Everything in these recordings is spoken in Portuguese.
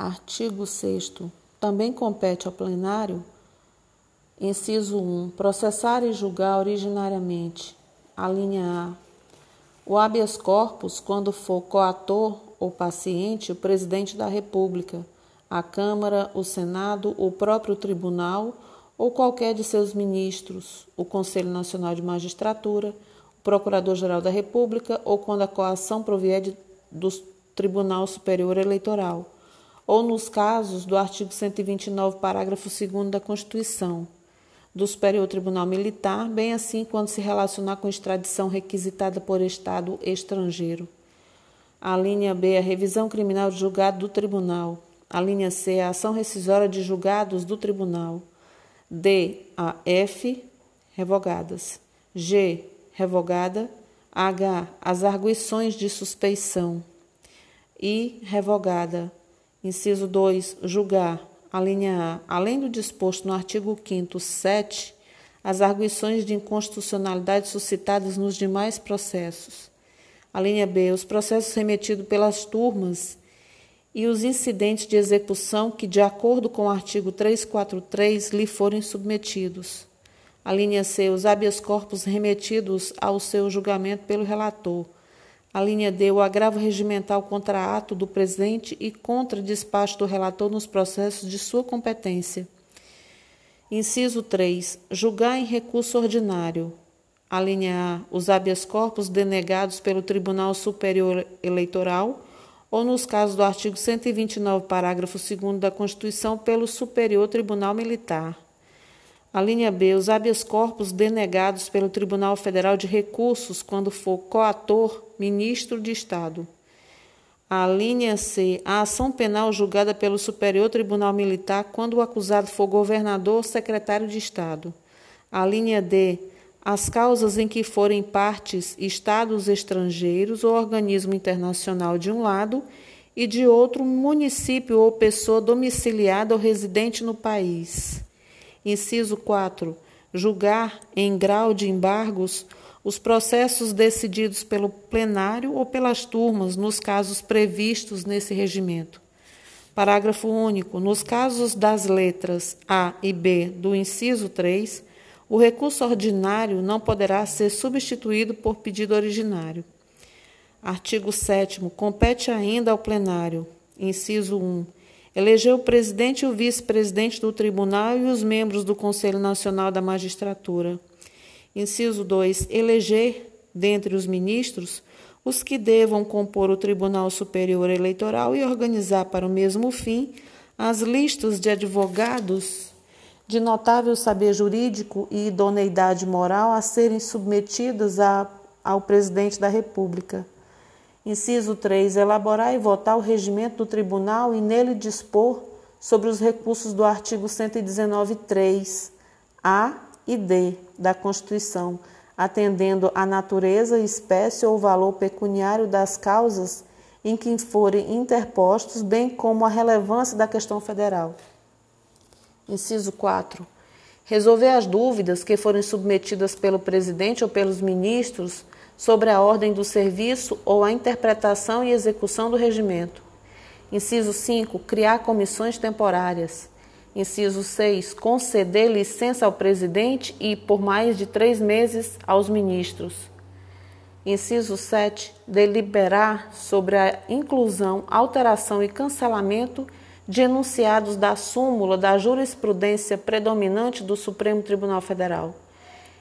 Artigo 6 Também compete ao plenário, inciso 1, processar e julgar originariamente, a linha A, o habeas corpus quando for coator ou paciente o presidente da República, a Câmara, o Senado, o próprio tribunal ou qualquer de seus ministros, o Conselho Nacional de Magistratura, o Procurador-Geral da República ou quando a coação provier de, do Tribunal Superior Eleitoral ou nos casos do artigo 129, parágrafo 2 da Constituição, do Superior Tribunal Militar, bem assim quando se relacionar com extradição requisitada por Estado estrangeiro. A linha B, a revisão criminal de julgado do tribunal. A linha C, a ação rescisória de julgados do tribunal. D, a F, revogadas. G, revogada. H, as arguições de suspeição. I, revogada. Inciso 2. Julgar. A linha A. Além do disposto no artigo 5 7, as arguições de inconstitucionalidade suscitadas nos demais processos. A linha B. Os processos remetidos pelas turmas e os incidentes de execução que, de acordo com o artigo 343, lhe forem submetidos. A linha C. Os habeas corpus remetidos ao seu julgamento pelo relator a linha D, o agravo regimental contra ato do presidente e contra despacho do relator nos processos de sua competência. Inciso 3. Julgar em recurso ordinário. A linha A, os habeas corpus denegados pelo Tribunal Superior Eleitoral ou, nos casos do artigo 129, parágrafo 2 da Constituição, pelo Superior Tribunal Militar. A linha B, os habeas corpus denegados pelo Tribunal Federal de Recursos quando for coator, ministro de Estado. A linha C, a ação penal julgada pelo Superior Tribunal Militar quando o acusado for governador ou secretário de Estado. A linha D, as causas em que forem partes estados estrangeiros ou organismo internacional de um lado e de outro município ou pessoa domiciliada ou residente no país. Inciso 4. Julgar em grau de embargos os processos decididos pelo plenário ou pelas turmas nos casos previstos nesse regimento. Parágrafo único. Nos casos das letras A e B do inciso 3, o recurso ordinário não poderá ser substituído por pedido originário. Artigo 7. Compete ainda ao plenário, inciso 1 Elegeu o presidente e o vice-presidente do tribunal e os membros do Conselho Nacional da Magistratura. Inciso 2. Eleger, dentre os ministros, os que devam compor o Tribunal Superior Eleitoral e organizar para o mesmo fim as listas de advogados de notável saber jurídico e idoneidade moral a serem submetidas a, ao presidente da República. Inciso 3. Elaborar e votar o regimento do tribunal e nele dispor sobre os recursos do artigo 119.3 A e D da Constituição, atendendo à natureza, espécie ou valor pecuniário das causas em que forem interpostos, bem como a relevância da questão federal. Inciso 4. Resolver as dúvidas que forem submetidas pelo presidente ou pelos ministros sobre a ordem do serviço ou a interpretação e execução do regimento. Inciso 5. Criar comissões temporárias. Inciso 6. Conceder licença ao presidente e, por mais de três meses, aos ministros. Inciso 7. Deliberar sobre a inclusão, alteração e cancelamento de enunciados da súmula da jurisprudência predominante do Supremo Tribunal Federal.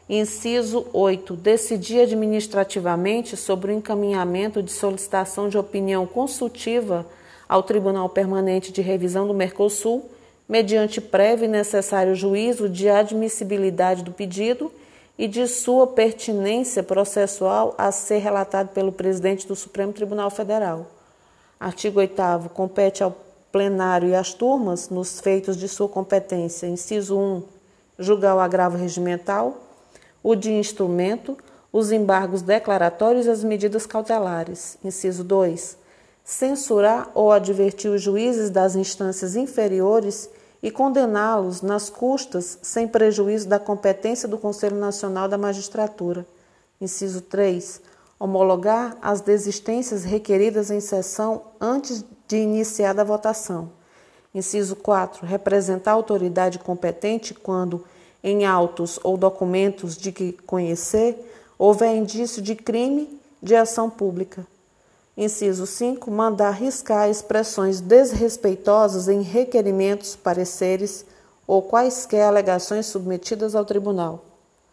Inciso 8. Decidir administrativamente sobre o encaminhamento de solicitação de opinião consultiva ao Tribunal Permanente de Revisão do Mercosul, mediante prévio e necessário juízo de admissibilidade do pedido e de sua pertinência processual a ser relatado pelo presidente do Supremo Tribunal Federal. Artigo 8. Compete ao plenário e às turmas, nos feitos de sua competência, inciso 1, julgar o agravo regimental o de instrumento, os embargos declaratórios e as medidas cautelares. Inciso 2. Censurar ou advertir os juízes das instâncias inferiores e condená-los nas custas sem prejuízo da competência do Conselho Nacional da Magistratura. Inciso 3. Homologar as desistências requeridas em sessão antes de iniciada a votação. Inciso 4. Representar a autoridade competente quando, em autos ou documentos de que conhecer, houver indício de crime de ação pública. Inciso 5. Mandar riscar expressões desrespeitosas em requerimentos, pareceres ou quaisquer alegações submetidas ao tribunal.